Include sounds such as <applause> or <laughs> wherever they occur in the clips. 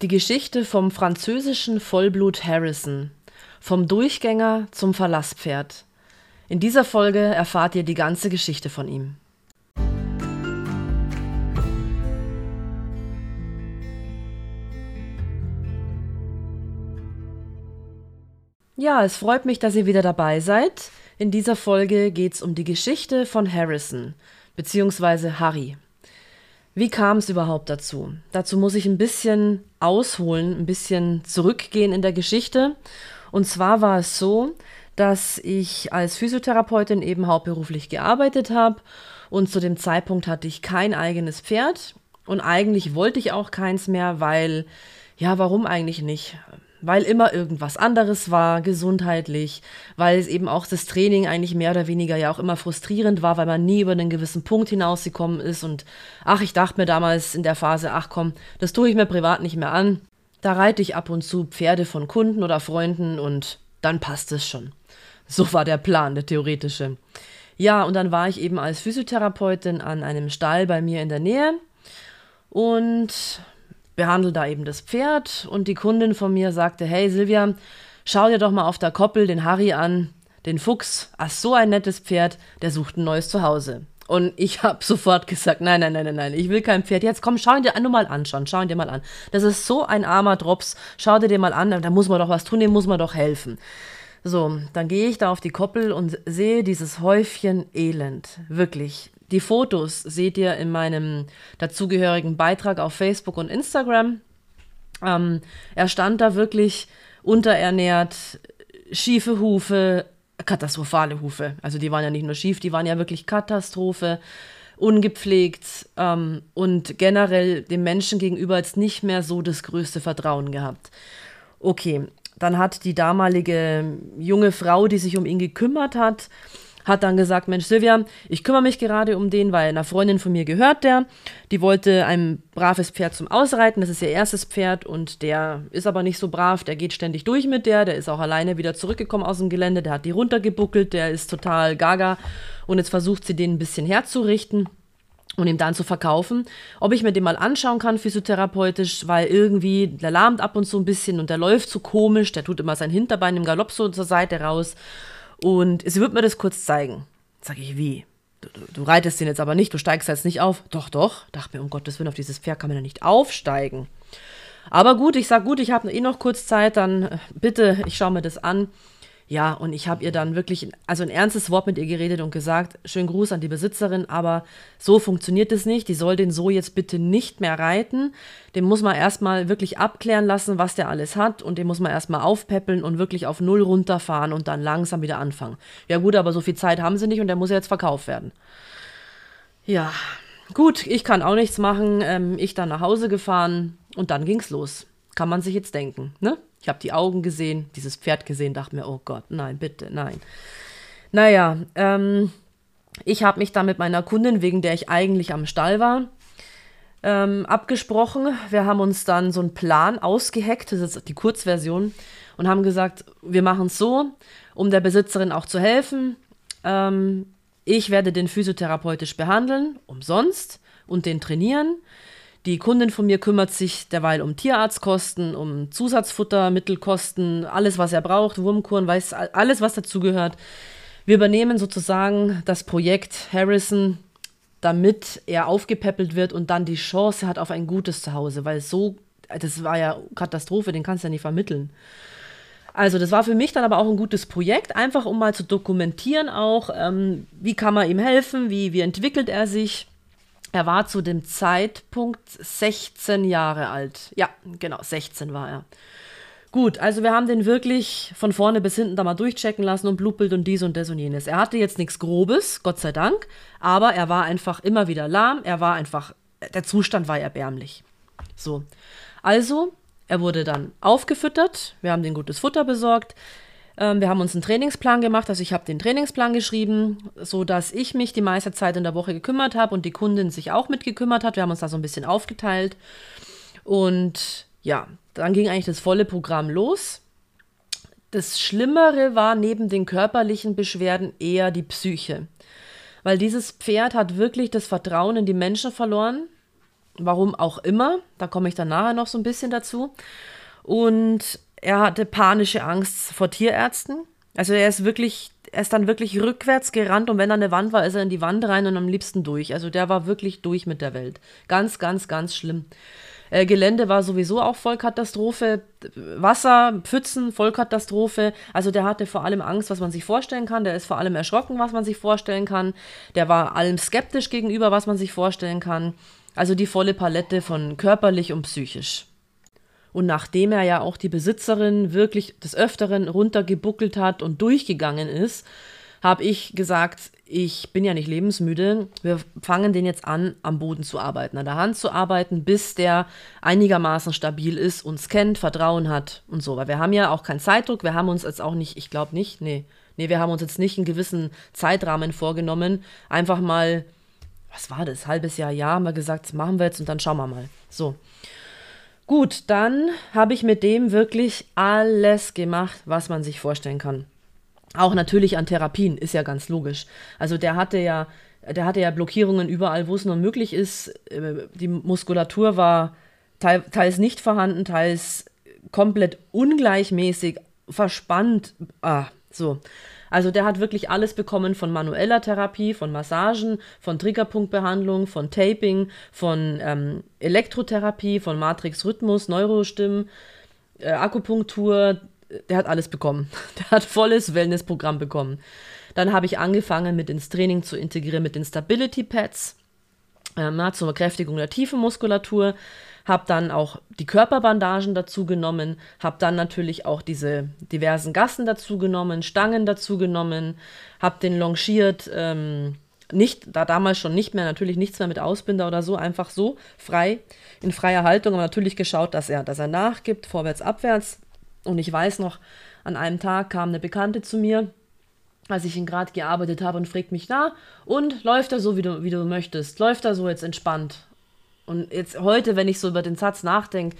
Die Geschichte vom französischen Vollblut Harrison. Vom Durchgänger zum Verlasspferd. In dieser Folge erfahrt ihr die ganze Geschichte von ihm. Ja, es freut mich, dass ihr wieder dabei seid. In dieser Folge geht es um die Geschichte von Harrison, beziehungsweise Harry. Wie kam es überhaupt dazu? Dazu muss ich ein bisschen ausholen, ein bisschen zurückgehen in der Geschichte. Und zwar war es so, dass ich als Physiotherapeutin eben hauptberuflich gearbeitet habe und zu dem Zeitpunkt hatte ich kein eigenes Pferd und eigentlich wollte ich auch keins mehr, weil, ja, warum eigentlich nicht? Weil immer irgendwas anderes war, gesundheitlich, weil es eben auch das Training eigentlich mehr oder weniger ja auch immer frustrierend war, weil man nie über einen gewissen Punkt hinausgekommen ist. Und ach, ich dachte mir damals in der Phase, ach komm, das tue ich mir privat nicht mehr an. Da reite ich ab und zu Pferde von Kunden oder Freunden und dann passt es schon. So war der Plan, der theoretische. Ja, und dann war ich eben als Physiotherapeutin an einem Stall bei mir in der Nähe und behandle da eben das Pferd und die Kundin von mir sagte, hey Silvia, schau dir doch mal auf der Koppel den Harry an, den Fuchs, ach so ein nettes Pferd, der sucht ein neues Zuhause. Und ich <laughs> habe sofort gesagt, nein, nein, nein, nein, nein, ich will kein Pferd. Jetzt komm, schau ihn dir nur mal anschauen, schau ihn dir mal an. Das ist so ein armer Drops, schau dir den mal an, da muss man doch was tun, dem muss man doch helfen. So, dann gehe ich da auf die Koppel und sehe dieses Häufchen Elend. Wirklich. Die Fotos seht ihr in meinem dazugehörigen Beitrag auf Facebook und Instagram. Ähm, er stand da wirklich unterernährt, schiefe Hufe, katastrophale Hufe. Also die waren ja nicht nur schief, die waren ja wirklich Katastrophe, ungepflegt ähm, und generell dem Menschen gegenüber jetzt nicht mehr so das größte Vertrauen gehabt. Okay, dann hat die damalige junge Frau, die sich um ihn gekümmert hat, hat dann gesagt, Mensch, Silvia, ich kümmere mich gerade um den, weil einer Freundin von mir gehört der. Die wollte ein braves Pferd zum Ausreiten, das ist ihr erstes Pferd und der ist aber nicht so brav, der geht ständig durch mit der, der ist auch alleine wieder zurückgekommen aus dem Gelände, der hat die runtergebuckelt, der ist total gaga und jetzt versucht sie den ein bisschen herzurichten und ihm dann zu verkaufen. Ob ich mir den mal anschauen kann, physiotherapeutisch, weil irgendwie, der lahmt ab und zu ein bisschen und der läuft so komisch, der tut immer sein Hinterbein im Galopp so zur Seite raus. Und sie wird mir das kurz zeigen. Sag ich, wie? Du, du, du, reitest den jetzt aber nicht, du steigst jetzt nicht auf. Doch, doch. Dachte mir, um Gottes Willen, auf dieses Pferd kann man ja nicht aufsteigen. Aber gut, ich sag gut, ich habe eh noch kurz Zeit, dann äh, bitte, ich schaue mir das an. Ja, und ich habe ihr dann wirklich, also ein ernstes Wort mit ihr geredet und gesagt, schönen Gruß an die Besitzerin, aber so funktioniert es nicht. Die soll den so jetzt bitte nicht mehr reiten. Den muss man erstmal wirklich abklären lassen, was der alles hat und den muss man erstmal aufpäppeln und wirklich auf Null runterfahren und dann langsam wieder anfangen. Ja gut, aber so viel Zeit haben sie nicht und der muss ja jetzt verkauft werden. Ja, gut, ich kann auch nichts machen. Ähm, ich dann nach Hause gefahren und dann ging's los. Kann man sich jetzt denken, ne? Ich habe die Augen gesehen, dieses Pferd gesehen, dachte mir, oh Gott, nein, bitte, nein. Naja, ähm, ich habe mich dann mit meiner Kundin, wegen der ich eigentlich am Stall war, ähm, abgesprochen. Wir haben uns dann so einen Plan ausgeheckt, das ist die Kurzversion, und haben gesagt, wir machen es so, um der Besitzerin auch zu helfen. Ähm, ich werde den physiotherapeutisch behandeln, umsonst, und den trainieren. Die Kundin von mir kümmert sich derweil um Tierarztkosten, um Zusatzfuttermittelkosten, alles, was er braucht, Wurmkuren, weiß alles, was dazugehört. Wir übernehmen sozusagen das Projekt Harrison, damit er aufgepäppelt wird und dann die Chance hat auf ein gutes Zuhause, weil so, das war ja Katastrophe, den kannst du ja nicht vermitteln. Also das war für mich dann aber auch ein gutes Projekt, einfach um mal zu dokumentieren auch, ähm, wie kann man ihm helfen, wie, wie entwickelt er sich. Er war zu dem Zeitpunkt 16 Jahre alt. Ja, genau, 16 war er. Gut, also wir haben den wirklich von vorne bis hinten da mal durchchecken lassen und Blutbild und dies und das und jenes. Er hatte jetzt nichts Grobes, Gott sei Dank, aber er war einfach immer wieder lahm. Er war einfach, der Zustand war erbärmlich. So, also, er wurde dann aufgefüttert. Wir haben den gutes Futter besorgt. Ähm, wir haben uns einen Trainingsplan gemacht, also ich habe den Trainingsplan geschrieben, so dass ich mich die meiste Zeit in der Woche gekümmert habe und die Kundin sich auch mitgekümmert hat. Wir haben uns da so ein bisschen aufgeteilt. Und ja, dann ging eigentlich das volle Programm los. Das Schlimmere war neben den körperlichen Beschwerden eher die Psyche. Weil dieses Pferd hat wirklich das Vertrauen in die Menschen verloren. Warum auch immer. Da komme ich dann nachher noch so ein bisschen dazu. Und er hatte panische Angst vor Tierärzten. Also er ist wirklich, er ist dann wirklich rückwärts gerannt und wenn da eine Wand war, ist er in die Wand rein und am liebsten durch. Also der war wirklich durch mit der Welt. Ganz, ganz, ganz schlimm. Äh, Gelände war sowieso auch Vollkatastrophe. Wasser, Pfützen, Vollkatastrophe. Also der hatte vor allem Angst, was man sich vorstellen kann. Der ist vor allem erschrocken, was man sich vorstellen kann. Der war allem skeptisch gegenüber, was man sich vorstellen kann. Also die volle Palette von körperlich und psychisch. Und nachdem er ja auch die Besitzerin wirklich des Öfteren runtergebuckelt hat und durchgegangen ist, habe ich gesagt, ich bin ja nicht lebensmüde. Wir fangen den jetzt an, am Boden zu arbeiten, an der Hand zu arbeiten, bis der einigermaßen stabil ist, uns kennt, Vertrauen hat und so. Weil wir haben ja auch keinen Zeitdruck. Wir haben uns jetzt auch nicht, ich glaube nicht, nee, nee, wir haben uns jetzt nicht einen gewissen Zeitrahmen vorgenommen. Einfach mal, was war das, halbes Jahr, Jahr, haben wir gesagt, das machen wir jetzt und dann schauen wir mal. So. Gut, dann habe ich mit dem wirklich alles gemacht, was man sich vorstellen kann. Auch natürlich an Therapien, ist ja ganz logisch. Also der hatte ja, der hatte ja Blockierungen überall, wo es nur möglich ist. Äh, die Muskulatur war teils nicht vorhanden, teils komplett ungleichmäßig, verspannt. Ah, so. Also der hat wirklich alles bekommen von manueller Therapie, von Massagen, von Triggerpunktbehandlung, von Taping, von ähm, Elektrotherapie, von Matrix-Rhythmus, Neurostimmen, äh, Akupunktur, der hat alles bekommen. <laughs> Der hat volles Wellnessprogramm bekommen. Dann habe ich angefangen, mit ins Training zu integrieren mit den Stability Pads ähm, zur Kräftigung der tiefen Muskulatur. Habe dann auch die Körperbandagen dazu genommen, habe dann natürlich auch diese diversen Gassen dazu genommen, Stangen dazu genommen, habe den longiert, ähm, nicht, da damals schon nicht mehr, natürlich nichts mehr mit Ausbinder oder so, einfach so frei, in freier Haltung, aber natürlich geschaut, dass er, dass er nachgibt, vorwärts, abwärts und ich weiß noch, an einem Tag kam eine Bekannte zu mir, als ich ihn gerade gearbeitet habe und fragt mich, na, und läuft er so, wie du, wie du möchtest? Läuft er so jetzt entspannt? Und jetzt heute, wenn ich so über den Satz nachdenke,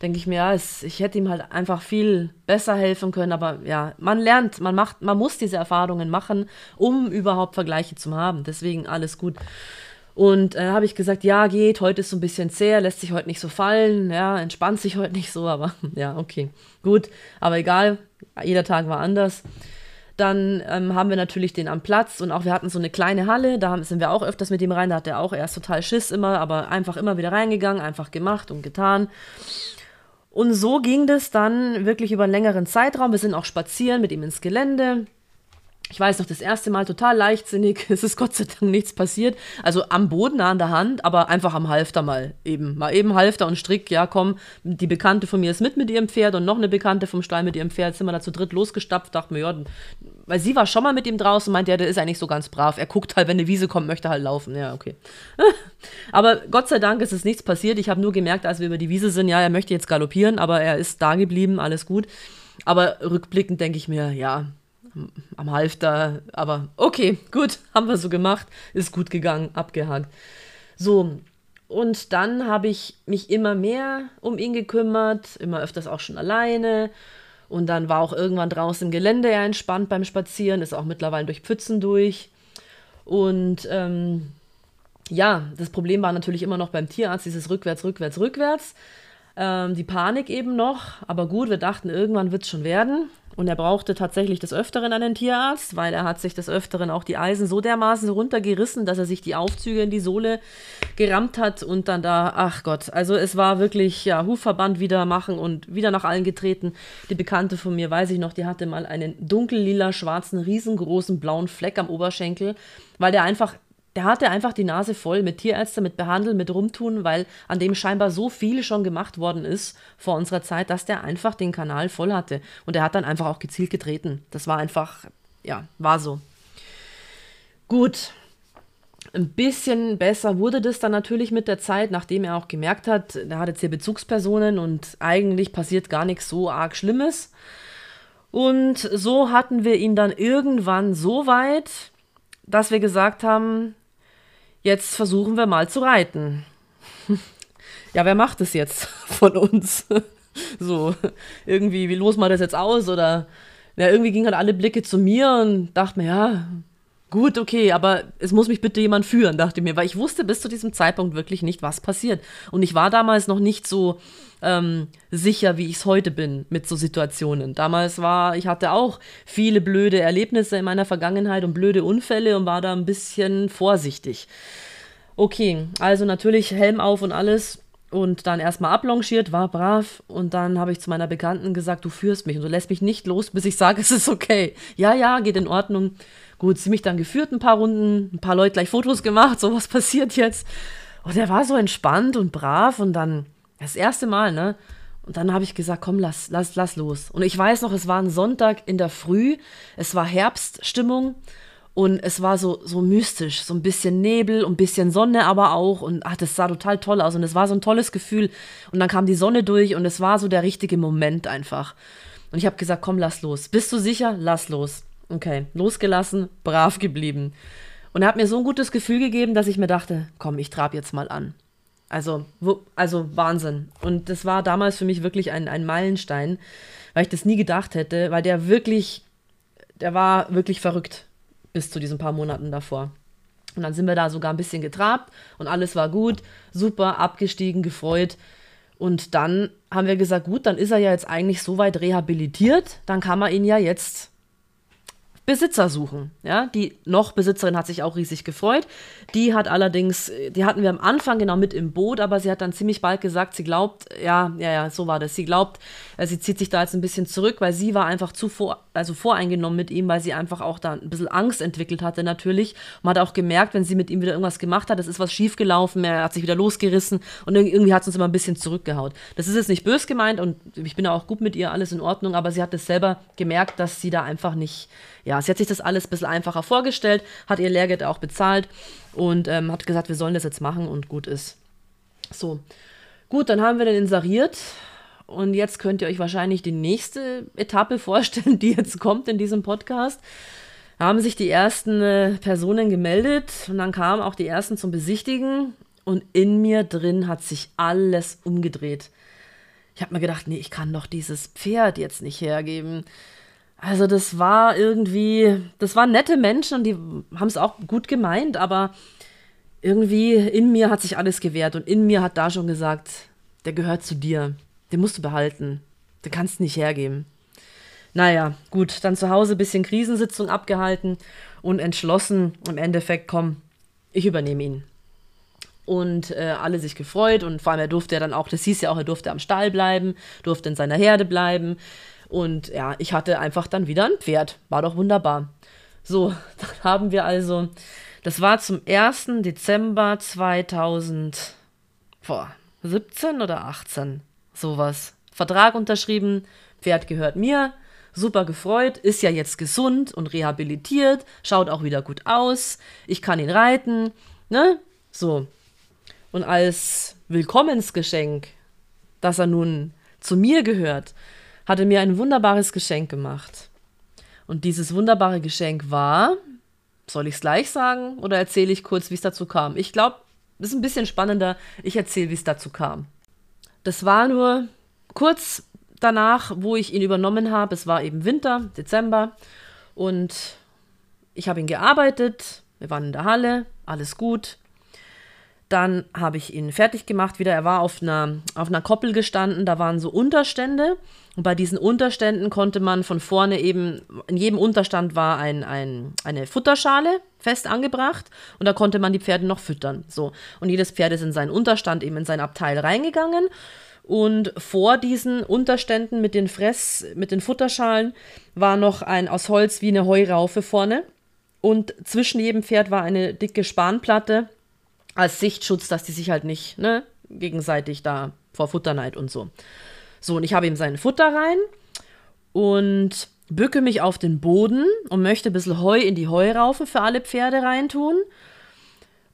denke ich mir, ja, es, ich hätte ihm halt einfach viel besser helfen können. Aber ja, man lernt, man macht, man muss diese Erfahrungen machen, um überhaupt Vergleiche zu haben. Deswegen alles gut. Und äh, habe ich gesagt, ja, geht, heute ist so ein bisschen zäh, lässt sich heute nicht so fallen, ja, entspannt sich heute nicht so, aber <laughs> ja, okay, gut, aber egal, jeder Tag war anders. Dann ähm, haben wir natürlich den am Platz und auch wir hatten so eine kleine Halle, da sind wir auch öfters mit ihm rein, da hat er auch erst total Schiss immer, aber einfach immer wieder reingegangen, einfach gemacht und getan. Und so ging das dann wirklich über einen längeren Zeitraum. Wir sind auch spazieren mit ihm ins Gelände ich weiß noch, das erste Mal total leichtsinnig, <laughs> es ist Gott sei Dank nichts passiert. Also am Boden, an der Hand, aber einfach am Halfter mal eben. Mal eben Halfter und Strick, ja komm, die Bekannte von mir ist mit mit ihrem Pferd und noch eine Bekannte vom Stall mit ihrem Pferd. Sind wir da zu dritt losgestapft, dachte mir, ja, weil sie war schon mal mit ihm draußen, meint ja, der ist eigentlich so ganz brav. Er guckt halt, wenn eine Wiese kommt, möchte halt laufen. Ja, okay. <laughs> aber Gott sei Dank ist es nichts passiert. Ich habe nur gemerkt, als wir über die Wiese sind, ja, er möchte jetzt galoppieren, aber er ist da geblieben, alles gut. Aber rückblickend denke ich mir, ja, am Halfter, aber okay, gut, <laughs> haben wir so gemacht, ist gut gegangen, abgehakt. So, und dann habe ich mich immer mehr um ihn gekümmert, immer öfters auch schon alleine. Und dann war auch irgendwann draußen im Gelände er entspannt beim Spazieren, ist auch mittlerweile durch Pfützen durch. Und ähm, ja, das Problem war natürlich immer noch beim Tierarzt, dieses rückwärts, rückwärts, rückwärts. Ähm, die Panik eben noch. Aber gut, wir dachten, irgendwann wird es schon werden. Und er brauchte tatsächlich des Öfteren einen Tierarzt, weil er hat sich des Öfteren auch die Eisen so dermaßen runtergerissen, dass er sich die Aufzüge in die Sohle gerammt hat und dann da, ach Gott, also es war wirklich, ja, Hufverband wieder machen und wieder nach allen getreten. Die Bekannte von mir, weiß ich noch, die hatte mal einen dunkellila, schwarzen, riesengroßen blauen Fleck am Oberschenkel, weil der einfach der hatte einfach die Nase voll mit Tierärzten, mit Behandeln, mit Rumtun, weil an dem scheinbar so viel schon gemacht worden ist vor unserer Zeit, dass der einfach den Kanal voll hatte. Und er hat dann einfach auch gezielt getreten. Das war einfach, ja, war so. Gut. Ein bisschen besser wurde das dann natürlich mit der Zeit, nachdem er auch gemerkt hat, er hat jetzt hier Bezugspersonen und eigentlich passiert gar nichts so arg Schlimmes. Und so hatten wir ihn dann irgendwann so weit, dass wir gesagt haben, jetzt versuchen wir mal zu reiten. <laughs> ja, wer macht es jetzt <laughs> von uns? <laughs> so, irgendwie, wie los mal das jetzt aus? Oder ja, irgendwie gingen halt alle Blicke zu mir und dachte mir, ja, gut, okay, aber es muss mich bitte jemand führen, dachte mir, weil ich wusste bis zu diesem Zeitpunkt wirklich nicht, was passiert. Und ich war damals noch nicht so ähm, sicher, wie ich es heute bin mit so Situationen. Damals war, ich hatte auch viele blöde Erlebnisse in meiner Vergangenheit und blöde Unfälle und war da ein bisschen vorsichtig. Okay, also natürlich Helm auf und alles und dann erstmal ablongiert, war brav und dann habe ich zu meiner Bekannten gesagt, du führst mich und du lässt mich nicht los, bis ich sage, <laughs> es ist okay. Ja, ja, geht in Ordnung. Gut, sie mich dann geführt, ein paar Runden, ein paar Leute gleich Fotos gemacht, so was passiert jetzt. Und er war so entspannt und brav und dann das erste Mal, ne? Und dann habe ich gesagt, komm, lass, lass, lass los. Und ich weiß noch, es war ein Sonntag in der Früh, es war Herbststimmung und es war so, so mystisch, so ein bisschen Nebel und ein bisschen Sonne aber auch. Und ach, das sah total toll aus. Und es war so ein tolles Gefühl. Und dann kam die Sonne durch und es war so der richtige Moment einfach. Und ich habe gesagt, komm, lass los. Bist du sicher? Lass los. Okay, losgelassen, brav geblieben. Und er hat mir so ein gutes Gefühl gegeben, dass ich mir dachte, komm, ich trab jetzt mal an. Also, wo, also Wahnsinn. Und das war damals für mich wirklich ein, ein Meilenstein, weil ich das nie gedacht hätte, weil der wirklich, der war wirklich verrückt bis zu diesen paar Monaten davor. Und dann sind wir da sogar ein bisschen getrabt und alles war gut, super, abgestiegen, gefreut. Und dann haben wir gesagt, gut, dann ist er ja jetzt eigentlich so weit rehabilitiert, dann kann man ihn ja jetzt Besitzer suchen. Ja, die noch Besitzerin hat sich auch riesig gefreut. Die hat allerdings, die hatten wir am Anfang genau mit im Boot, aber sie hat dann ziemlich bald gesagt, sie glaubt, ja, ja, ja, so war das. Sie glaubt, äh, sie zieht sich da jetzt ein bisschen zurück, weil sie war einfach zu vor, also voreingenommen mit ihm, weil sie einfach auch da ein bisschen Angst entwickelt hatte natürlich. Man hat auch gemerkt, wenn sie mit ihm wieder irgendwas gemacht hat, es ist was schiefgelaufen, er hat sich wieder losgerissen und irgendwie hat es uns immer ein bisschen zurückgehaut. Das ist jetzt nicht bös gemeint und ich bin auch gut mit ihr, alles in Ordnung, aber sie hat es selber gemerkt, dass sie da einfach nicht ja, sie hat sich das alles ein bisschen einfacher vorgestellt, hat ihr Lehrgeld auch bezahlt und ähm, hat gesagt, wir sollen das jetzt machen und gut ist. So, gut, dann haben wir den inseriert und jetzt könnt ihr euch wahrscheinlich die nächste Etappe <laughs> vorstellen, die jetzt kommt in diesem Podcast. Da haben sich die ersten äh, Personen gemeldet und dann kamen auch die ersten zum Besichtigen und in mir drin hat sich alles umgedreht. Ich habe mir gedacht, nee, ich kann doch dieses Pferd jetzt nicht hergeben. Also das war irgendwie, das waren nette Menschen und die haben es auch gut gemeint, aber irgendwie in mir hat sich alles gewehrt und in mir hat da schon gesagt, der gehört zu dir, den musst du behalten, den kannst du nicht hergeben. Naja, gut, dann zu Hause bisschen Krisensitzung abgehalten und entschlossen, im Endeffekt, komm, ich übernehme ihn. Und äh, alle sich gefreut und vor allem er durfte ja dann auch, das hieß ja auch, er durfte am Stall bleiben, durfte in seiner Herde bleiben. Und ja, ich hatte einfach dann wieder ein Pferd. War doch wunderbar. So, <laughs> dann haben wir also, das war zum 1. Dezember 2017 oder 18, sowas. Vertrag unterschrieben, Pferd gehört mir, super gefreut, ist ja jetzt gesund und rehabilitiert, schaut auch wieder gut aus, ich kann ihn reiten, ne? So. Und als Willkommensgeschenk, dass er nun zu mir gehört, hatte mir ein wunderbares Geschenk gemacht. Und dieses wunderbare Geschenk war, soll ich es gleich sagen oder erzähle ich kurz, wie es dazu kam? Ich glaube, es ist ein bisschen spannender. Ich erzähle, wie es dazu kam. Das war nur kurz danach, wo ich ihn übernommen habe. Es war eben Winter, Dezember. Und ich habe ihn gearbeitet. Wir waren in der Halle, alles gut. Dann habe ich ihn fertig gemacht wieder. Er war auf einer, auf einer Koppel gestanden. Da waren so Unterstände. Und bei diesen Unterständen konnte man von vorne eben, in jedem Unterstand war ein, ein, eine Futterschale fest angebracht und da konnte man die Pferde noch füttern. So. Und jedes Pferd ist in seinen Unterstand, eben in sein Abteil reingegangen. Und vor diesen Unterständen mit den Fress, mit den Futterschalen war noch ein aus Holz wie eine Heuraufe vorne. Und zwischen jedem Pferd war eine dicke Spanplatte als Sichtschutz, dass die sich halt nicht ne, gegenseitig da vor Futterneid und so. So, und ich habe ihm sein Futter rein und bücke mich auf den Boden und möchte ein bisschen Heu in die Heuraufe für alle Pferde reintun.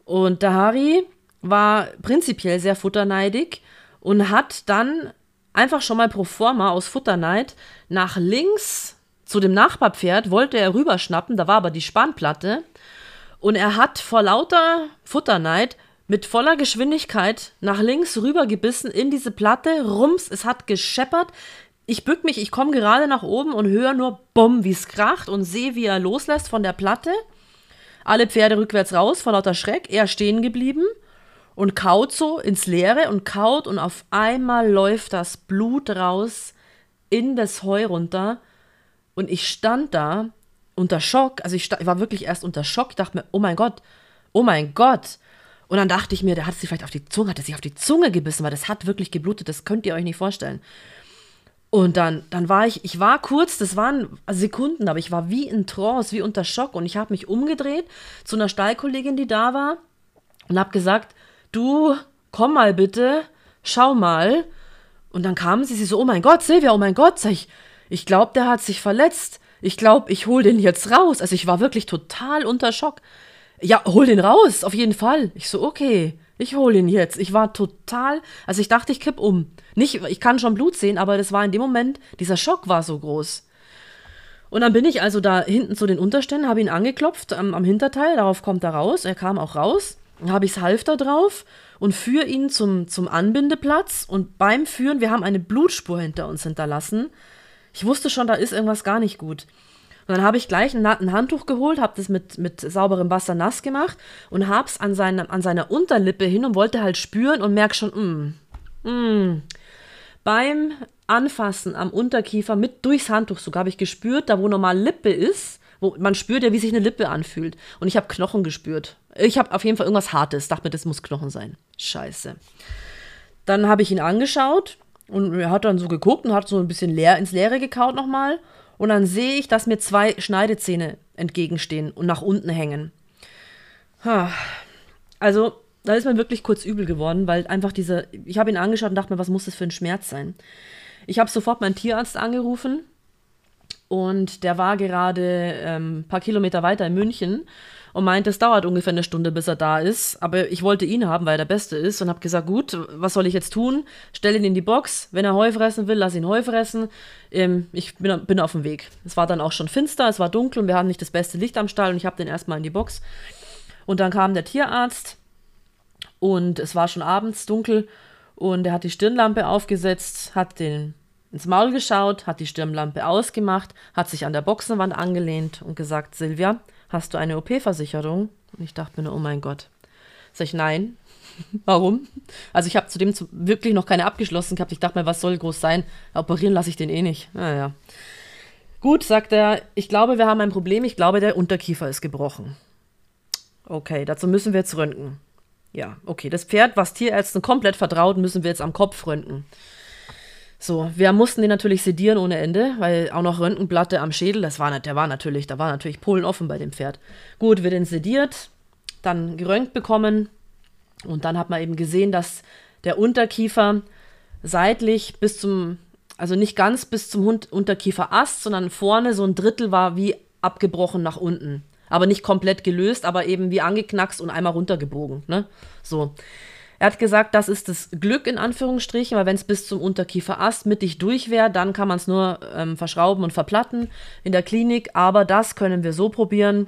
Und der Harry war prinzipiell sehr futterneidig und hat dann einfach schon mal pro forma aus Futterneid nach links zu dem Nachbarpferd wollte er rüberschnappen, da war aber die Spanplatte und er hat vor lauter Futterneid mit voller Geschwindigkeit nach links rübergebissen in diese Platte. Rums, es hat gescheppert. Ich bück mich, ich komme gerade nach oben und höre nur Bumm, wie es kracht und sehe, wie er loslässt von der Platte. Alle Pferde rückwärts raus vor lauter Schreck, er stehen geblieben und kaut so ins Leere und kaut und auf einmal läuft das Blut raus in das Heu runter und ich stand da unter Schock, also ich, ich war wirklich erst unter Schock, dachte mir, oh mein Gott, oh mein Gott. Und dann dachte ich mir, der hat sich vielleicht auf die Zunge, hat er auf die Zunge gebissen, weil das hat wirklich geblutet, das könnt ihr euch nicht vorstellen. Und dann, dann war ich, ich war kurz, das waren Sekunden, aber ich war wie in Trance, wie unter Schock. Und ich habe mich umgedreht zu einer Stallkollegin, die da war, und habe gesagt, du, komm mal bitte, schau mal. Und dann kam sie, sie so, oh mein Gott, Silvia, oh mein Gott, sag ich, ich glaube, der hat sich verletzt. Ich glaube, ich hol den jetzt raus. Also ich war wirklich total unter Schock. Ja, hol den raus, auf jeden Fall. Ich so, okay, ich hol ihn jetzt. Ich war total, also ich dachte, ich kipp um. Nicht, ich kann schon Blut sehen, aber das war in dem Moment, dieser Schock war so groß. Und dann bin ich also da hinten zu den Unterständen, habe ihn angeklopft am, am, Hinterteil, darauf kommt er raus, er kam auch raus, dann habe ich das Halfter drauf und führe ihn zum, zum Anbindeplatz und beim Führen, wir haben eine Blutspur hinter uns hinterlassen. Ich wusste schon, da ist irgendwas gar nicht gut. Und dann habe ich gleich ein, ein, Handtuch geholt, habe das mit, mit sauberem Wasser nass gemacht und habe es an, an seiner Unterlippe hin und wollte halt spüren und merke schon, mm, mm. Beim Anfassen am Unterkiefer mit durchs Handtuch sogar habe ich gespürt, da wo normal Lippe ist, wo man spürt ja, wie sich eine Lippe anfühlt. Und ich habe Knochen gespürt. Ich habe auf jeden Fall irgendwas Hartes. Dachte mir, das muss Knochen sein. Scheiße. Dann habe ich ihn angeschaut und er hat dann so geguckt und hat so ein bisschen leer ins Leere gekaut nochmal. Und dann sehe ich, dass mir zwei Schneidezähne entgegenstehen und nach unten hängen. Also, da ist mir wirklich kurz übel geworden, weil einfach diese, ich habe ihn angeschaut und dachte mir, was muss das für ein Schmerz sein? Ich habe sofort meinen Tierarzt angerufen und der war gerade ähm, ein paar Kilometer weiter in München und meinte, es dauert ungefähr eine Stunde, bis er da ist. Aber ich wollte ihn haben, weil er der Beste ist und habe gesagt, gut, was soll ich jetzt tun? Stell ihn in die Box. Wenn er Heu fressen will, lass ihn Heu fressen. Ähm, ich bin, bin auf dem Weg. Es war dann auch schon finster, es war dunkel und wir haben nicht das beste Licht am Stall und ich habe den erstmal in die Box. Und dann kam der Tierarzt und es war schon abends dunkel und er hat die Stirnlampe aufgesetzt, hat den ins Maul geschaut, hat die Stirnlampe ausgemacht, hat sich an der Boxenwand angelehnt und gesagt, Silvia, hast du eine OP-Versicherung? Und ich dachte mir nur, oh mein Gott. Sag ich, nein. <laughs> Warum? Also ich habe zudem zu, wirklich noch keine abgeschlossen gehabt. Ich dachte mir, was soll groß sein? Operieren lasse ich den eh nicht. Naja. Gut, sagt er, ich glaube, wir haben ein Problem. Ich glaube, der Unterkiefer ist gebrochen. Okay, dazu müssen wir jetzt röntgen. Ja, okay, das Pferd, was Tierärzten komplett vertraut, müssen wir jetzt am Kopf röntgen. So, wir mussten den natürlich sedieren ohne Ende, weil auch noch Röntgenplatte am Schädel, das war der war natürlich, da war natürlich Polen offen bei dem Pferd. Gut, wir den sediert, dann geröntgt bekommen und dann hat man eben gesehen, dass der Unterkiefer seitlich bis zum, also nicht ganz bis zum Unterkieferast, sondern vorne so ein Drittel war wie abgebrochen nach unten. Aber nicht komplett gelöst, aber eben wie angeknackst und einmal runtergebogen. Ne? So. Er hat gesagt, das ist das Glück in Anführungsstrichen, weil wenn es bis zum Unterkieferast mittig durch wäre, dann kann man es nur ähm, verschrauben und verplatten in der Klinik. Aber das können wir so probieren.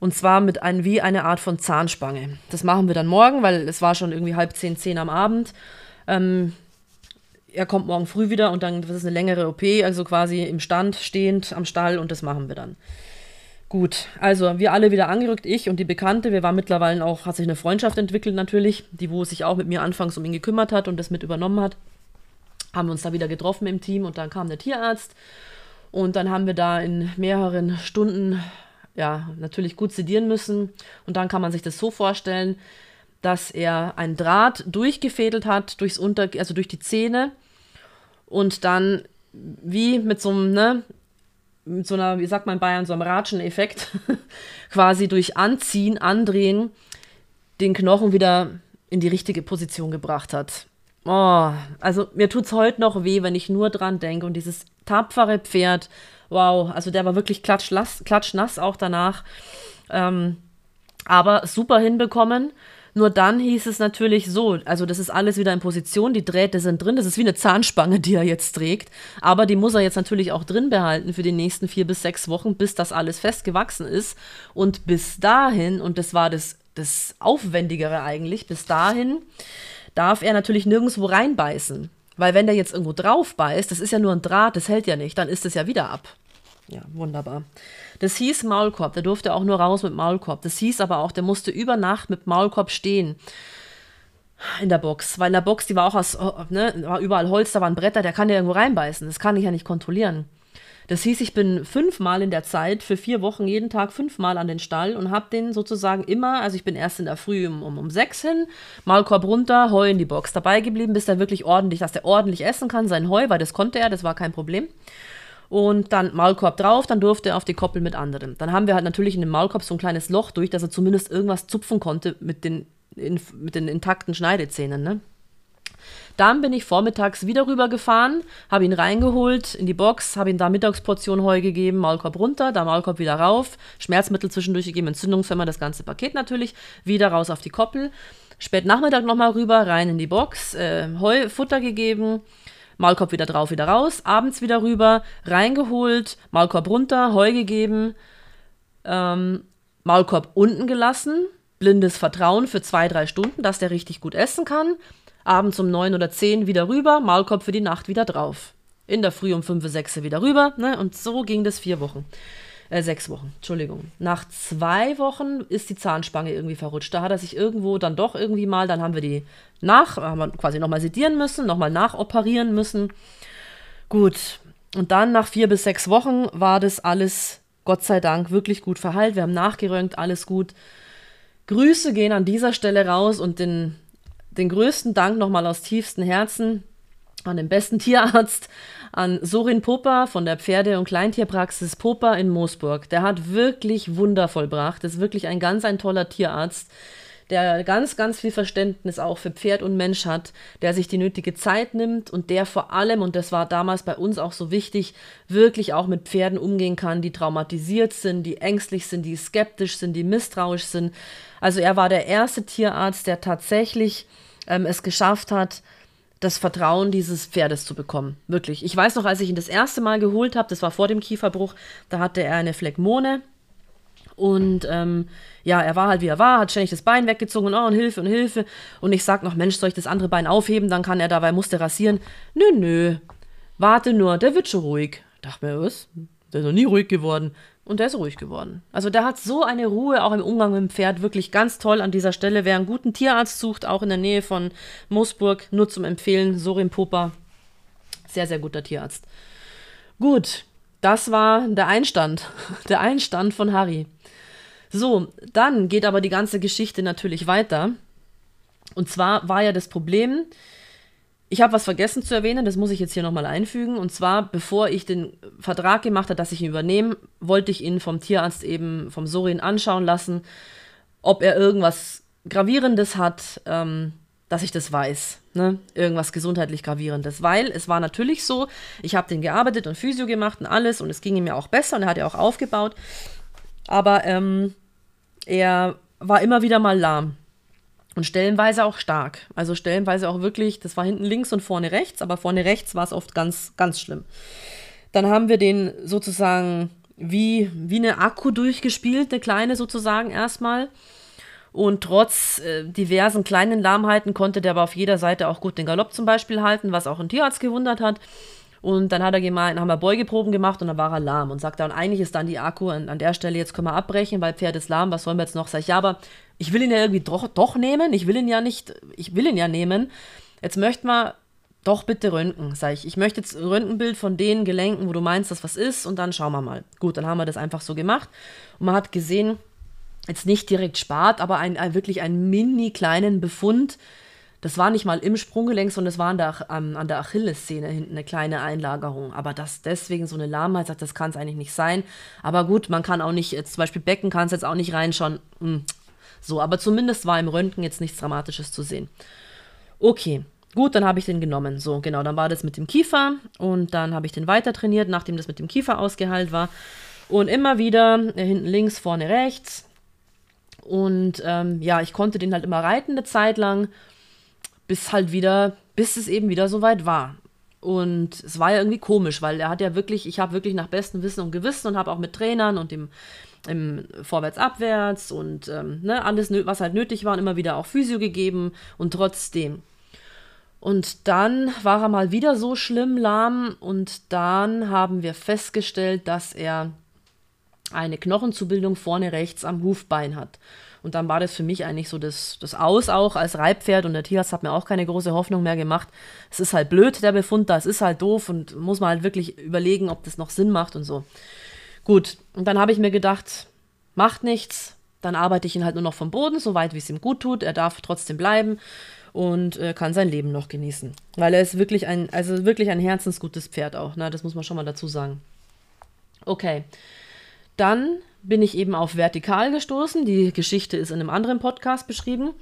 Und zwar mit einem, wie eine Art von Zahnspange. Das machen wir dann morgen, weil es war schon irgendwie halb zehn, zehn am Abend. Ähm, er kommt morgen früh wieder und dann das ist eine längere OP, also quasi im Stand, stehend am Stall und das machen wir dann. Gut, also wir alle wieder angerückt, ich und die Bekannte. Wir waren mittlerweile auch, hat sich eine Freundschaft entwickelt natürlich, die wo sich auch mit mir anfangs um ihn gekümmert hat und das mit übernommen hat. Haben wir uns da wieder getroffen im Team und dann kam der Tierarzt und dann haben wir da in mehreren Stunden ja natürlich gut sedieren müssen und dann kann man sich das so vorstellen, dass er ein Draht durchgefädelt hat durchs Unter, also durch die Zähne und dann wie mit so einem, ne, mit so einer, wie sagt man in Bayern, so einem Ratschen-Effekt, <laughs> quasi durch Anziehen, Andrehen, den Knochen wieder in die richtige Position gebracht hat. Oh, also mir tut es heute noch weh, wenn ich nur dran denke. Und dieses tapfere Pferd, wow, also der war wirklich klatschnass, klatschnass auch danach. Ähm, aber super hinbekommen. Nur dann hieß es natürlich so, also das ist alles wieder in Position, die Drähte sind drin, das ist wie eine Zahnspange, die er jetzt trägt, aber die muss er jetzt natürlich auch drin behalten für die nächsten vier bis sechs Wochen, bis das alles festgewachsen ist. Und bis dahin, und das war das, das Aufwendigere eigentlich, bis dahin darf er natürlich nirgendwo reinbeißen. Weil wenn der jetzt irgendwo drauf beißt, das ist ja nur ein Draht, das hält ja nicht, dann ist es ja wieder ab. Ja, wunderbar. Das hieß Maulkorb. Der durfte auch nur raus mit Maulkorb. Das hieß aber auch, der musste über Nacht mit Maulkorb stehen in der Box, weil in der Box, die war auch aus, ne, war überall Holz, da waren Bretter, der kann ja irgendwo reinbeißen. Das kann ich ja nicht kontrollieren. Das hieß, ich bin fünfmal in der Zeit, für vier Wochen jeden Tag fünfmal an den Stall und habe den sozusagen immer, also ich bin erst in der Früh um, um, um sechs hin, Maulkorb runter, Heu in die Box dabei geblieben, bis er wirklich ordentlich, dass der ordentlich essen kann, sein Heu, weil das konnte er, das war kein Problem. Und dann Maulkorb drauf, dann durfte er auf die Koppel mit anderen. Dann haben wir halt natürlich in dem Maulkorb so ein kleines Loch durch, dass er zumindest irgendwas zupfen konnte mit den, in, mit den intakten Schneidezähnen, ne? Dann bin ich vormittags wieder rübergefahren, habe ihn reingeholt in die Box, habe ihm da Mittagsportion Heu gegeben, Maulkorb runter, da Maulkorb wieder rauf, Schmerzmittel zwischendurch gegeben, Entzündungshemmer, das ganze Paket natürlich, wieder raus auf die Koppel. Spät Nachmittag nochmal rüber, rein in die Box, äh, Heu, Futter gegeben, Maulkorb wieder drauf, wieder raus, abends wieder rüber, reingeholt, Maulkorb runter, Heu gegeben, ähm, Maulkorb unten gelassen, blindes Vertrauen für zwei, drei Stunden, dass der richtig gut essen kann abends um neun oder zehn wieder rüber, Maulkorb für die Nacht wieder drauf. In der Früh um fünf, sechs wieder rüber, ne? Und so ging das vier Wochen. Äh, sechs Wochen, Entschuldigung. Nach zwei Wochen ist die Zahnspange irgendwie verrutscht. Da hat er sich irgendwo dann doch irgendwie mal, dann haben wir die nach, haben wir quasi nochmal sedieren müssen, nochmal nachoperieren müssen. Gut. Und dann nach vier bis sechs Wochen war das alles, Gott sei Dank, wirklich gut verheilt. Wir haben nachgerönt, alles gut. Grüße gehen an dieser Stelle raus und den den größten Dank nochmal aus tiefstem Herzen an den besten Tierarzt, an Sorin Popper von der Pferde- und Kleintierpraxis Popper in Moosburg. Der hat wirklich Wunder vollbracht. ist wirklich ein ganz ein toller Tierarzt, der ganz, ganz viel Verständnis auch für Pferd und Mensch hat, der sich die nötige Zeit nimmt und der vor allem, und das war damals bei uns auch so wichtig, wirklich auch mit Pferden umgehen kann, die traumatisiert sind, die ängstlich sind, die skeptisch sind, die misstrauisch sind. Also er war der erste Tierarzt, der tatsächlich ähm, es geschafft hat, das Vertrauen dieses Pferdes zu bekommen. Wirklich. Ich weiß noch, als ich ihn das erste Mal geholt habe, das war vor dem Kieferbruch, da hatte er eine Phlegmone. Und ähm, ja, er war halt wie er war, hat ständig das Bein weggezogen und oh, und Hilfe und Hilfe. Und ich sag noch, Mensch, soll ich das andere Bein aufheben? Dann kann er dabei, musste rasieren. Nö, nö. Warte nur, der wird schon ruhig. Dachte mir, was? Der ist noch nie ruhig geworden. Und der ist ruhig geworden. Also der hat so eine Ruhe auch im Umgang mit dem Pferd. Wirklich ganz toll an dieser Stelle. Wer einen guten Tierarzt sucht, auch in der Nähe von Moosburg, nur zum Empfehlen, Sorin Popa. Sehr, sehr guter Tierarzt. Gut, das war der Einstand. <laughs> Der Einstand von Harry. So, dann geht aber die ganze Geschichte natürlich weiter. Und zwar war ja das Problem, ich habe was vergessen zu erwähnen, das muss ich jetzt hier nochmal einfügen. Und zwar, bevor ich den Vertrag gemacht habe, dass ich ihn übernehme, wollte ich ihn vom Tierarzt eben, vom Sorin anschauen lassen, ob er irgendwas Gravierendes hat, ähm, dass ich das weiß. Ne? Irgendwas gesundheitlich Gravierendes. Weil es war natürlich so, ich habe den gearbeitet und Physio gemacht und alles und es ging ihm ja auch besser und er hat ja auch aufgebaut. Aber ähm, er war immer wieder mal lahm. Und stellenweise auch stark. Also stellenweise auch wirklich, das war hinten links und vorne rechts, aber vorne rechts war es oft ganz, ganz schlimm. Dann haben wir den sozusagen wie, wie eine Akku durchgespielt, eine kleine sozusagen erstmal. Und trotz äh, diversen kleinen Lahmheiten konnte der aber auf jeder Seite auch gut den Galopp zum Beispiel halten, was auch ein Tierarzt gewundert hat. Und dann hat er gemeint, haben wir Beugeproben gemacht und dann war er lahm und sagt dann, eigentlich ist dann die Akku an, an der Stelle, jetzt können wir abbrechen, weil Pferd ist lahm, was sollen wir jetzt noch? Sag ich, ja, aber ich will ihn ja irgendwie doch, doch nehmen, ich will ihn ja nicht, ich will ihn ja nehmen. Jetzt möchte man doch bitte röntgen, sag ich. Ich möchte jetzt ein Röntgenbild von den Gelenken, wo du meinst, dass was ist und dann schauen wir mal. Gut, dann haben wir das einfach so gemacht und man hat gesehen, jetzt nicht direkt spart, aber ein, ein wirklich einen mini kleinen Befund. Das war nicht mal im Sprunggelenk, sondern es war an der, an, an der Achillessehne hinten eine kleine Einlagerung. Aber das deswegen so eine Lahmheit, sagt, das kann es eigentlich nicht sein. Aber gut, man kann auch nicht, jetzt zum Beispiel Becken kann es jetzt auch nicht reinschauen. Hm, so, aber zumindest war im Röntgen jetzt nichts Dramatisches zu sehen. Okay, gut, dann habe ich den genommen. So, genau, dann war das mit dem Kiefer und dann habe ich den weiter trainiert, nachdem das mit dem Kiefer ausgeheilt war. Und immer wieder äh, hinten links, vorne rechts. Und ähm, ja, ich konnte den halt immer reiten eine Zeit lang, bis halt wieder, bis es eben wieder soweit war. Und es war ja irgendwie komisch, weil er hat ja wirklich, ich habe wirklich nach bestem Wissen und Gewissen und habe auch mit Trainern und dem im Vorwärts-Abwärts und ähm, ne, alles, was halt nötig war immer wieder auch Physio gegeben und trotzdem. Und dann war er mal wieder so schlimm lahm und dann haben wir festgestellt, dass er eine Knochenzubildung vorne rechts am Hufbein hat. Und dann war das für mich eigentlich so das, das Aus auch als Reitpferd und der Tierarzt hat mir auch keine große Hoffnung mehr gemacht. Es ist halt blöd, der Befund da, es ist halt doof und muss man halt wirklich überlegen, ob das noch Sinn macht und so. Gut, und dann habe ich mir gedacht, macht nichts, dann arbeite ich ihn halt nur noch vom Boden, so weit wie es ihm gut tut. Er darf trotzdem bleiben und äh, kann sein Leben noch genießen. Weil er ist wirklich ein, also wirklich ein herzensgutes Pferd auch, ne? Das muss man schon mal dazu sagen. Okay. Dann bin ich eben auf Vertikal gestoßen. Die Geschichte ist in einem anderen Podcast beschrieben.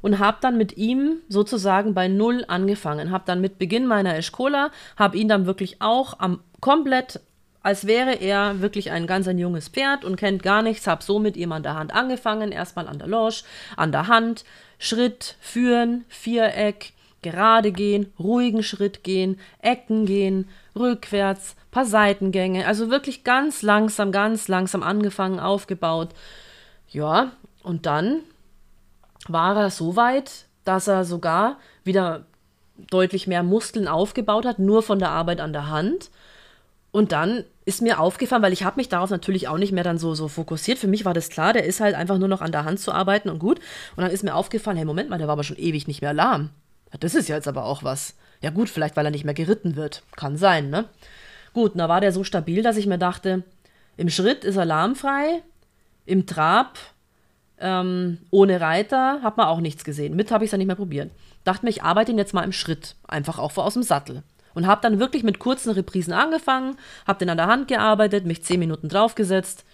Und habe dann mit ihm sozusagen bei Null angefangen. Habe dann mit Beginn meiner Eschkola, habe ihn dann wirklich auch am komplett, als wäre er wirklich ein ganz ein junges Pferd und kennt gar nichts, habe so mit ihm an der Hand angefangen. Erstmal an der Loge, an der Hand, Schritt, führen, Viereck, gerade gehen, ruhigen Schritt gehen, Ecken gehen, rückwärts, paar Seitengänge, also wirklich ganz langsam, ganz langsam angefangen, aufgebaut. Ja, und dann war er so weit, dass er sogar wieder deutlich mehr Muskeln aufgebaut hat, nur von der Arbeit an der Hand. Und dann ist mir aufgefallen, weil ich habe mich darauf natürlich auch nicht mehr dann so, so fokussiert. Für mich war das klar, der ist halt einfach nur noch an der Hand zu arbeiten und gut. Und dann ist mir aufgefallen, hey, Moment mal, der war aber schon ewig nicht mehr lahm. Das ist ja jetzt aber auch was. Ja gut, vielleicht weil er nicht mehr geritten wird. Kann sein, ne? Gut, da war der so stabil, dass ich mir dachte, im Schritt ist er lahmfrei, im Trab ähm, ohne Reiter hat man auch nichts gesehen. Mit habe ich es ja nicht mehr probiert. Dachte mir, ich arbeite ihn jetzt mal im Schritt, einfach auch aus dem Sattel. Und habe dann wirklich mit kurzen Reprisen angefangen, habe den an der Hand gearbeitet, mich zehn Minuten draufgesetzt.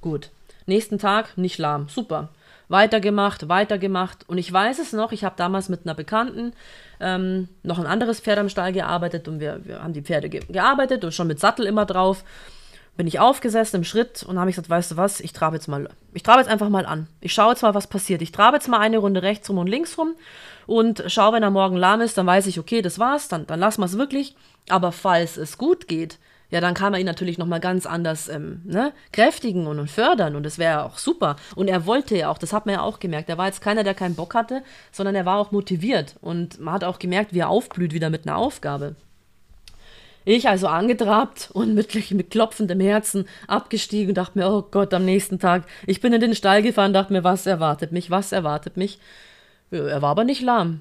Gut. Nächsten Tag nicht lahm. Super weitergemacht, weitergemacht. Und ich weiß es noch, ich habe damals mit einer Bekannten ähm, noch ein anderes Pferd am Stall gearbeitet und wir, wir haben die Pferde ge gearbeitet und schon mit Sattel immer drauf. Bin ich aufgesessen im Schritt und habe ich gesagt, weißt du was, ich trabe jetzt mal, ich trabe jetzt einfach mal an. Ich schaue jetzt mal, was passiert. Ich trabe jetzt mal eine Runde rechts rum und links rum und schaue, wenn er morgen lahm ist, dann weiß ich, okay, das war's, dann, dann lassen wir es wirklich. Aber falls es gut geht, ja, dann kann man ihn natürlich nochmal ganz anders ähm, ne, kräftigen und, und fördern und das wäre auch super. Und er wollte ja auch, das hat man ja auch gemerkt. Er war jetzt keiner, der keinen Bock hatte, sondern er war auch motiviert und man hat auch gemerkt, wie er aufblüht wieder mit einer Aufgabe. Ich also angetrabt und mit, <laughs> mit klopfendem Herzen abgestiegen und dachte mir, oh Gott, am nächsten Tag. Ich bin in den Stall gefahren, dachte mir, was erwartet mich, was erwartet mich. Er war aber nicht lahm.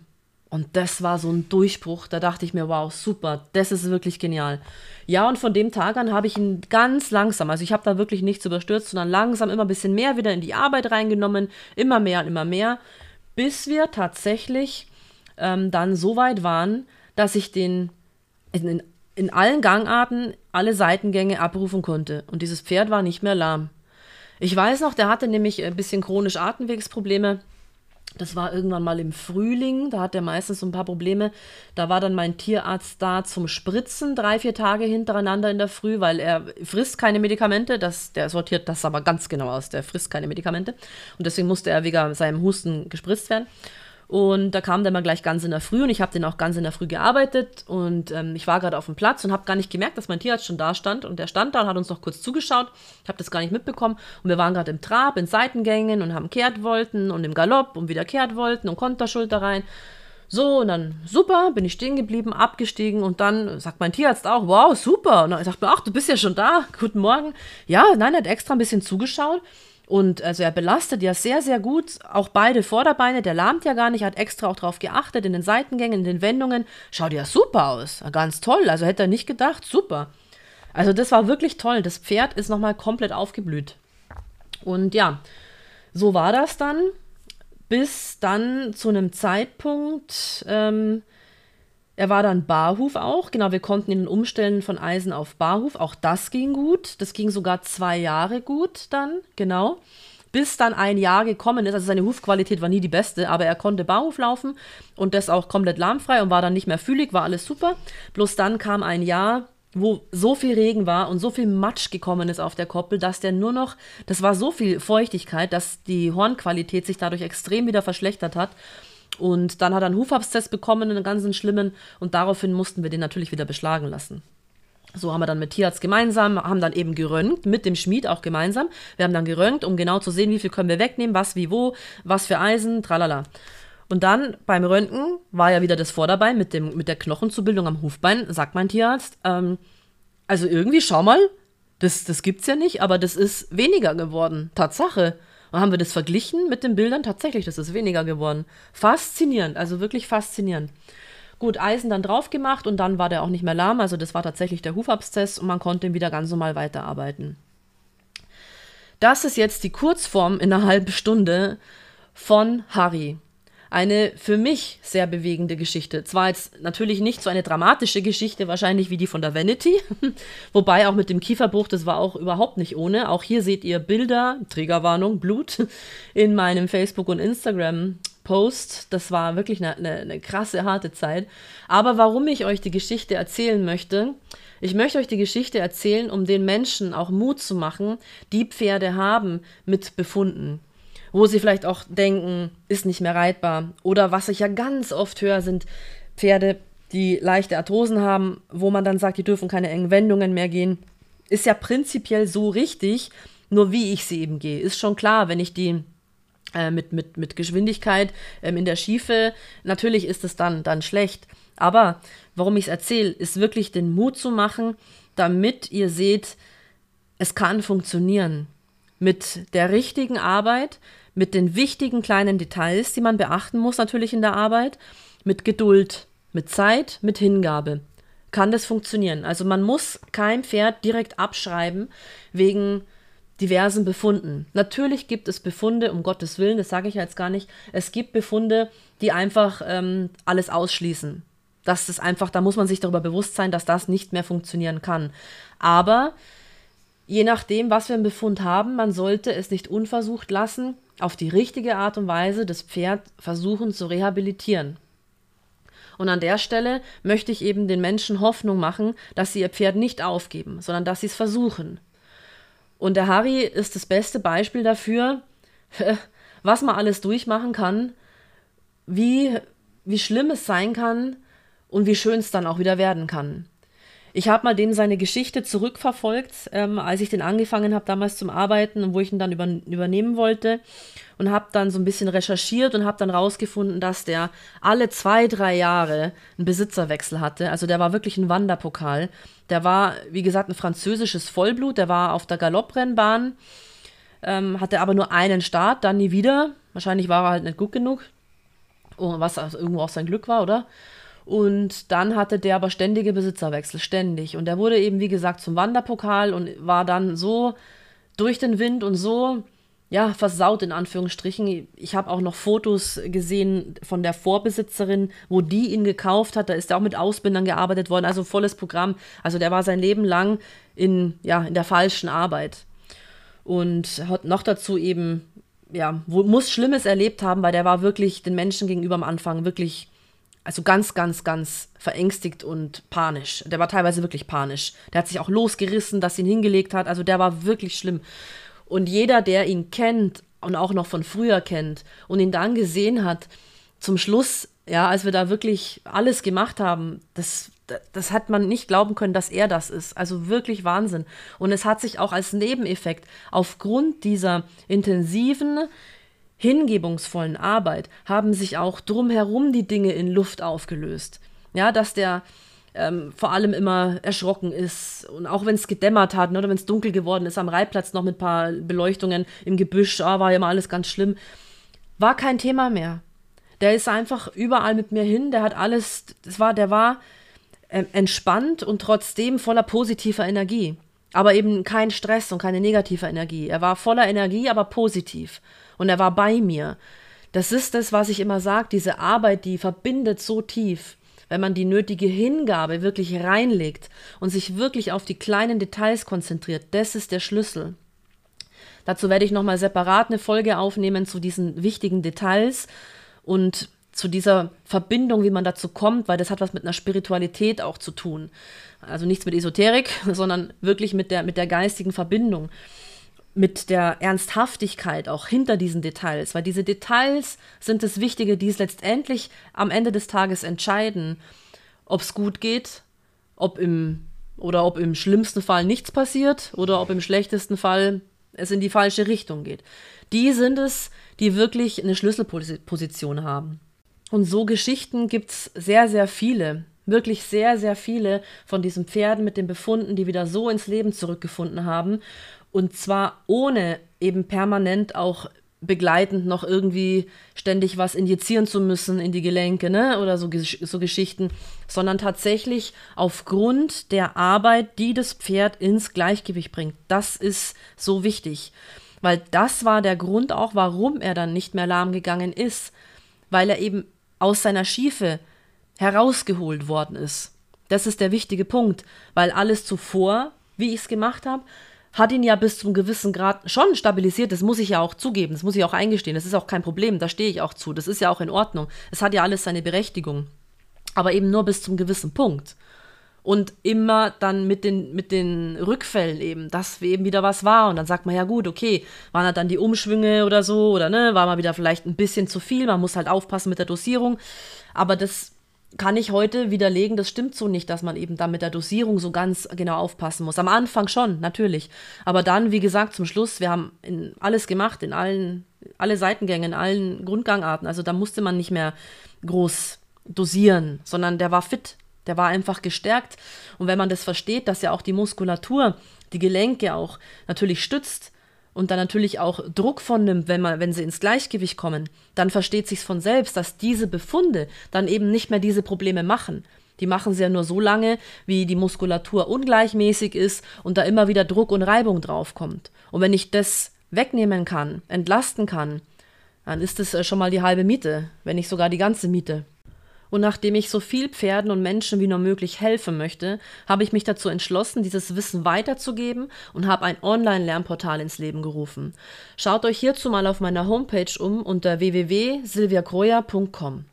Und das war so ein Durchbruch. Da dachte ich mir, wow, super, das ist wirklich genial. Ja, und von dem Tag an habe ich ihn ganz langsam, also ich habe da wirklich nichts überstürzt, sondern langsam immer ein bisschen mehr wieder in die Arbeit reingenommen, immer mehr und immer mehr, bis wir tatsächlich ähm, dann so weit waren, dass ich den in, in allen Gangarten alle Seitengänge abrufen konnte. Und dieses Pferd war nicht mehr lahm. Ich weiß noch, der hatte nämlich ein bisschen chronisch Atemwegsprobleme das war irgendwann mal im Frühling, da hat er meistens so ein paar Probleme. Da war dann mein Tierarzt da zum Spritzen, drei, vier Tage hintereinander in der Früh, weil er frisst keine Medikamente. Das, der sortiert das aber ganz genau aus, der frisst keine Medikamente. Und deswegen musste er wegen seinem Husten gespritzt werden. Und da kam der mal gleich ganz in der Früh und ich habe den auch ganz in der Früh gearbeitet und ähm, ich war gerade auf dem Platz und habe gar nicht gemerkt, dass mein Tierarzt schon da stand und der stand da und hat uns noch kurz zugeschaut. Ich habe das gar nicht mitbekommen und wir waren gerade im Trab, in Seitengängen und haben Kehrtwollten und im Galopp und wieder Kehrtwollten und Konterschulter rein. So, und dann super, bin ich stehen geblieben, abgestiegen und dann sagt mein Tierarzt auch, wow, super. Und dann sagt mir, ach, du bist ja schon da, guten Morgen. Ja, nein, er hat extra ein bisschen zugeschaut und also er belastet ja sehr, sehr gut auch beide Vorderbeine. Der lahmt ja gar nicht, hat extra auch drauf geachtet in den Seitengängen, in den Wendungen. Schaut ja super aus. Ganz toll. Also hätte er nicht gedacht. Super. Also das war wirklich toll. Das Pferd ist nochmal komplett aufgeblüht. Und ja, so war das dann. Bis dann zu einem Zeitpunkt, ähm, er war dann Barhuf auch. Genau, wir konnten ihn umstellen von Eisen auf Barhuf. Auch das ging gut. Das ging sogar zwei Jahre gut dann, genau. Bis dann ein Jahr gekommen ist. Also seine Hufqualität war nie die beste, aber er konnte Barhuf laufen und das auch komplett lahmfrei und war dann nicht mehr fühlig, war alles super. Bloß dann kam ein Jahr, wo so viel Regen war und so viel Matsch gekommen ist auf der Koppel, dass der nur noch, das war so viel Feuchtigkeit, dass die Hornqualität sich dadurch extrem wieder verschlechtert hat. Und dann hat er einen Hufabszess bekommen, einen ganzen schlimmen, und daraufhin mussten wir den natürlich wieder beschlagen lassen. So haben wir dann mit Tierarzt gemeinsam, haben dann eben geröntgt, mit dem Schmied auch gemeinsam. Wir haben dann geröntgt, um genau zu sehen, wie viel können wir wegnehmen, was, wie, wo, was für Eisen, tralala. Und dann beim Röntgen war ja wieder das Vorderbein mit, dem, mit der Knochenzubildung am Hufbein, sagt mein Tierarzt. Ähm, also irgendwie, schau mal, das, das gibt's ja nicht, aber das ist weniger geworden. Tatsache. Und haben wir das verglichen mit den Bildern? Tatsächlich, das ist weniger geworden. Faszinierend, also wirklich faszinierend. Gut, Eisen dann drauf gemacht und dann war der auch nicht mehr lahm. Also das war tatsächlich der Hufabszess und man konnte ihn wieder ganz normal weiterarbeiten. Das ist jetzt die Kurzform in einer halben Stunde von Harry. Eine für mich sehr bewegende Geschichte. Zwar jetzt natürlich nicht so eine dramatische Geschichte, wahrscheinlich wie die von der Vanity, <laughs> wobei auch mit dem Kieferbruch, das war auch überhaupt nicht ohne. Auch hier seht ihr Bilder, Triggerwarnung, Blut <laughs> in meinem Facebook- und Instagram-Post. Das war wirklich eine, eine, eine krasse, harte Zeit. Aber warum ich euch die Geschichte erzählen möchte, ich möchte euch die Geschichte erzählen, um den Menschen auch Mut zu machen, die Pferde haben mit Befunden wo sie vielleicht auch denken, ist nicht mehr reitbar. Oder was ich ja ganz oft höre, sind Pferde, die leichte Arthrosen haben, wo man dann sagt, die dürfen keine engen Wendungen mehr gehen. Ist ja prinzipiell so richtig, nur wie ich sie eben gehe. Ist schon klar, wenn ich die äh, mit, mit, mit Geschwindigkeit ähm, in der Schiefe, natürlich ist es dann, dann schlecht. Aber warum ich es erzähle, ist wirklich den Mut zu machen, damit ihr seht, es kann funktionieren mit der richtigen Arbeit, mit den wichtigen kleinen Details, die man beachten muss natürlich in der Arbeit, mit Geduld, mit Zeit, mit Hingabe. Kann das funktionieren? Also man muss kein Pferd direkt abschreiben wegen diversen Befunden. Natürlich gibt es Befunde, um Gottes Willen, das sage ich jetzt gar nicht. Es gibt Befunde, die einfach ähm, alles ausschließen. Das ist einfach, da muss man sich darüber bewusst sein, dass das nicht mehr funktionieren kann. Aber Je nachdem, was wir im Befund haben, man sollte es nicht unversucht lassen, auf die richtige Art und Weise das Pferd versuchen zu rehabilitieren. Und an der Stelle möchte ich eben den Menschen Hoffnung machen, dass sie ihr Pferd nicht aufgeben, sondern dass sie es versuchen. Und der Harry ist das beste Beispiel dafür, <laughs> was man alles durchmachen kann, wie, wie schlimm es sein kann und wie schön es dann auch wieder werden kann. Ich habe mal dem seine Geschichte zurückverfolgt, ähm, als ich den angefangen habe damals zum Arbeiten und wo ich ihn dann über, übernehmen wollte und habe dann so ein bisschen recherchiert und habe dann rausgefunden, dass der alle zwei, drei Jahre einen Besitzerwechsel hatte. Also der war wirklich ein Wanderpokal. Der war, wie gesagt, ein französisches Vollblut. Der war auf der Galopprennbahn, ähm, hatte aber nur einen Start, dann nie wieder. Wahrscheinlich war er halt nicht gut genug. Oh, was irgendwo auch sein Glück war, oder? Und dann hatte der aber ständige Besitzerwechsel, ständig. Und der wurde eben, wie gesagt, zum Wanderpokal und war dann so durch den Wind und so, ja, versaut in Anführungsstrichen. Ich habe auch noch Fotos gesehen von der Vorbesitzerin, wo die ihn gekauft hat. Da ist er auch mit Ausbindern gearbeitet worden, also volles Programm. Also der war sein Leben lang in, ja, in der falschen Arbeit. Und hat noch dazu eben, ja, muss Schlimmes erlebt haben, weil der war wirklich den Menschen gegenüber am Anfang wirklich also ganz, ganz, ganz verängstigt und panisch. Der war teilweise wirklich panisch. Der hat sich auch losgerissen, dass ihn hingelegt hat. Also der war wirklich schlimm. Und jeder, der ihn kennt und auch noch von früher kennt und ihn dann gesehen hat, zum Schluss, ja, als wir da wirklich alles gemacht haben, das, das hat man nicht glauben können, dass er das ist. Also wirklich Wahnsinn. Und es hat sich auch als Nebeneffekt aufgrund dieser intensiven, hingebungsvollen Arbeit haben sich auch drumherum die Dinge in Luft aufgelöst. Ja, dass der ähm, vor allem immer erschrocken ist und auch wenn es gedämmert hat ne, oder wenn es dunkel geworden ist am Reitplatz noch mit ein paar Beleuchtungen im Gebüsch, oh, war ja immer alles ganz schlimm, war kein Thema mehr. Der ist einfach überall mit mir hin, der hat alles, das war, der war äh, entspannt und trotzdem voller positiver Energie. Aber eben kein Stress und keine negative Energie. Er war voller Energie, aber positiv und er war bei mir. Das ist das, was ich immer sage, diese Arbeit, die verbindet so tief. Wenn man die nötige Hingabe wirklich reinlegt und sich wirklich auf die kleinen Details konzentriert, das ist der Schlüssel. Dazu werde ich nochmal separat eine Folge aufnehmen zu diesen wichtigen Details und zu dieser Verbindung, wie man dazu kommt, weil das hat was mit einer Spiritualität auch zu tun. Also nichts mit Esoterik, <laughs> sondern wirklich mit der, mit der geistigen Verbindung mit der Ernsthaftigkeit auch hinter diesen Details, weil diese Details sind das Wichtige, die es letztendlich am Ende des Tages entscheiden, ob es gut geht, ob im oder ob im schlimmsten Fall nichts passiert oder ob im schlechtesten Fall es in die falsche Richtung geht. Die sind es, die wirklich eine Schlüsselposition haben. Und so Geschichten gibt es sehr, sehr viele. Wirklich sehr, sehr viele von diesen Pferden mit den Befunden, die wieder so ins Leben zurückgefunden haben. Und zwar ohne eben permanent auch begleitend noch irgendwie ständig was injizieren zu müssen in die Gelenke, ne? Oder so, so Geschichten, sondern tatsächlich aufgrund der Arbeit, die das Pferd ins Gleichgewicht bringt. Das ist so wichtig. Weil das war der Grund auch, warum er dann nicht mehr lahm gegangen ist. Weil er eben aus seiner Schiefe herausgeholt worden ist. Das ist der wichtige Punkt, weil alles zuvor, wie ich es gemacht habe, hat ihn ja bis zum gewissen Grad schon stabilisiert. Das muss ich ja auch zugeben, das muss ich auch eingestehen. Das ist auch kein Problem, da stehe ich auch zu. Das ist ja auch in Ordnung. Es hat ja alles seine Berechtigung. Aber eben nur bis zum gewissen Punkt. Und immer dann mit den, mit den Rückfällen eben, dass eben wieder was war. Und dann sagt man, ja gut, okay, waren halt dann die Umschwünge oder so, oder ne, war mal wieder vielleicht ein bisschen zu viel. Man muss halt aufpassen mit der Dosierung. Aber das kann ich heute widerlegen, das stimmt so nicht, dass man eben da mit der Dosierung so ganz genau aufpassen muss. Am Anfang schon, natürlich. Aber dann, wie gesagt, zum Schluss, wir haben alles gemacht, in allen, alle Seitengänge, in allen Grundgangarten. Also da musste man nicht mehr groß dosieren, sondern der war fit, der war einfach gestärkt. Und wenn man das versteht, dass ja auch die Muskulatur, die Gelenke auch natürlich stützt, und dann natürlich auch Druck von nimmt, wenn, man, wenn sie ins Gleichgewicht kommen, dann versteht sich von selbst, dass diese Befunde dann eben nicht mehr diese Probleme machen. Die machen sie ja nur so lange, wie die Muskulatur ungleichmäßig ist und da immer wieder Druck und Reibung draufkommt. Und wenn ich das wegnehmen kann, entlasten kann, dann ist es äh, schon mal die halbe Miete, wenn nicht sogar die ganze Miete. Und nachdem ich so viel Pferden und Menschen wie nur möglich helfen möchte, habe ich mich dazu entschlossen, dieses Wissen weiterzugeben und habe ein Online-Lernportal ins Leben gerufen. Schaut euch hierzu mal auf meiner Homepage um unter www.silviakroja.com.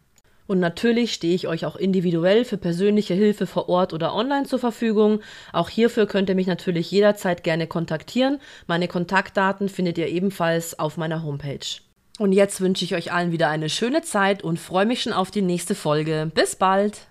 Und natürlich stehe ich euch auch individuell für persönliche Hilfe vor Ort oder online zur Verfügung. Auch hierfür könnt ihr mich natürlich jederzeit gerne kontaktieren. Meine Kontaktdaten findet ihr ebenfalls auf meiner Homepage. Und jetzt wünsche ich euch allen wieder eine schöne Zeit und freue mich schon auf die nächste Folge. Bis bald!